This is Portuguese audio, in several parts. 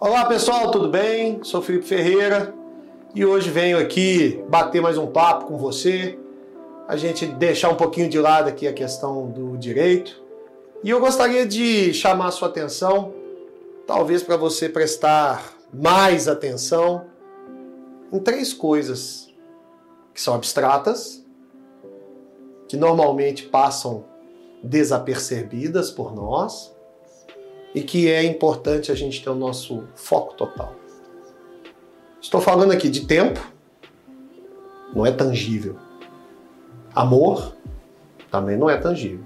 Olá pessoal, tudo bem? Sou Felipe Ferreira e hoje venho aqui bater mais um papo com você, a gente deixar um pouquinho de lado aqui a questão do direito e eu gostaria de chamar a sua atenção, talvez para você prestar mais atenção em três coisas que são abstratas, que normalmente passam desapercebidas por nós e que é importante a gente ter o nosso foco total. Estou falando aqui de tempo, não é tangível. Amor também não é tangível.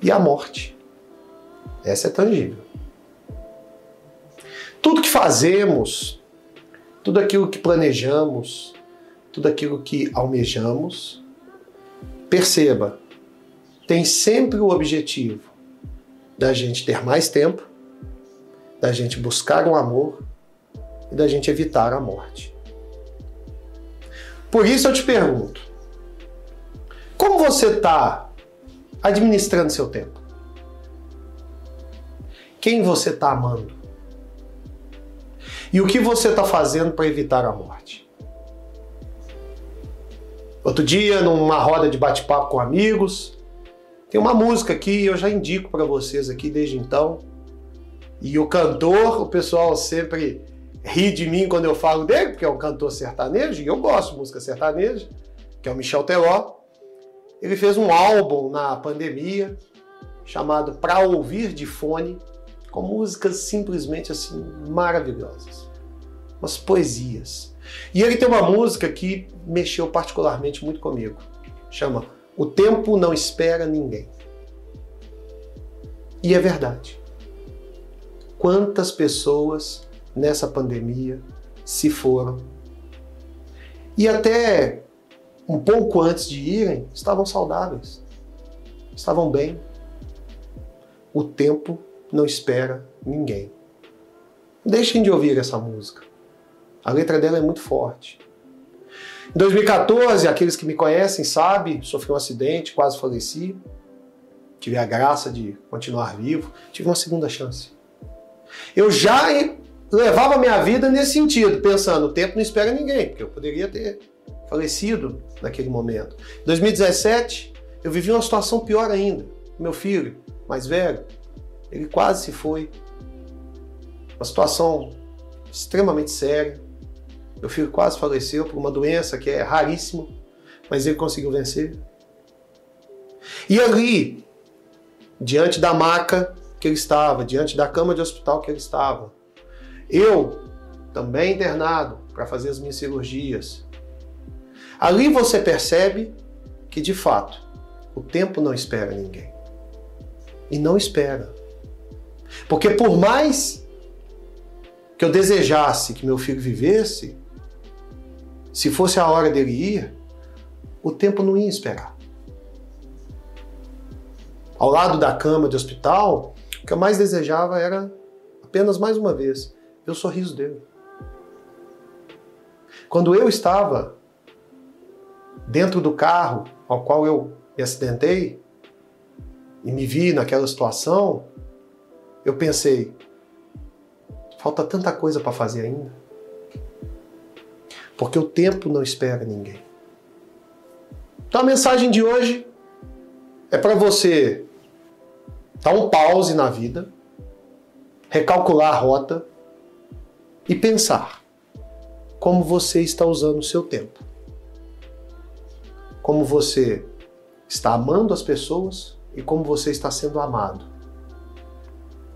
E a morte, essa é tangível. Tudo que fazemos, tudo aquilo que planejamos, tudo aquilo que almejamos, perceba, tem sempre o objetivo da gente ter mais tempo, da gente buscar um amor e da gente evitar a morte. Por isso eu te pergunto: como você está administrando seu tempo? Quem você está amando? E o que você está fazendo para evitar a morte? Outro dia, numa roda de bate-papo com amigos, tem uma música que eu já indico para vocês aqui desde então. E o cantor, o pessoal sempre ri de mim quando eu falo dele, porque é um cantor sertanejo, e eu gosto de música sertaneja, que é o Michel Teló. Ele fez um álbum na pandemia chamado Pra Ouvir de Fone, com músicas simplesmente assim maravilhosas. Umas poesias. E ele tem uma música que mexeu particularmente muito comigo. Chama o tempo não espera ninguém. E é verdade. Quantas pessoas nessa pandemia se foram e até um pouco antes de irem estavam saudáveis, estavam bem. O tempo não espera ninguém. Deixem de ouvir essa música. A letra dela é muito forte. Em 2014, aqueles que me conhecem sabem, sofri um acidente, quase faleci. Tive a graça de continuar vivo, tive uma segunda chance. Eu já levava minha vida nesse sentido, pensando, o tempo não espera ninguém, porque eu poderia ter falecido naquele momento. Em 2017, eu vivi uma situação pior ainda. Meu filho, mais velho, ele quase se foi. Uma situação extremamente séria. Meu filho quase faleceu por uma doença que é raríssima, mas ele conseguiu vencer. E ali, diante da maca que ele estava, diante da cama de hospital que ele estava, eu, também internado para fazer as minhas cirurgias, ali você percebe que de fato o tempo não espera ninguém. E não espera. Porque por mais que eu desejasse que meu filho vivesse, se fosse a hora dele ir, o tempo não ia esperar. Ao lado da cama de hospital, o que eu mais desejava era apenas mais uma vez o sorriso dele. Quando eu estava dentro do carro ao qual eu me acidentei e me vi naquela situação, eu pensei: falta tanta coisa para fazer ainda. Porque o tempo não espera ninguém. Então a mensagem de hoje é para você dar um pause na vida, recalcular a rota e pensar como você está usando o seu tempo. Como você está amando as pessoas e como você está sendo amado.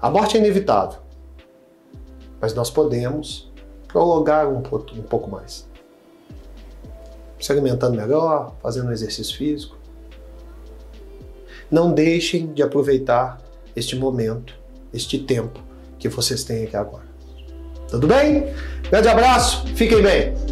A morte é inevitável, mas nós podemos prolongar um, pouco mais. Se alimentando melhor, fazendo um exercício físico. Não deixem de aproveitar este momento, este tempo que vocês têm aqui agora. Tudo bem? Grande abraço, fiquem bem!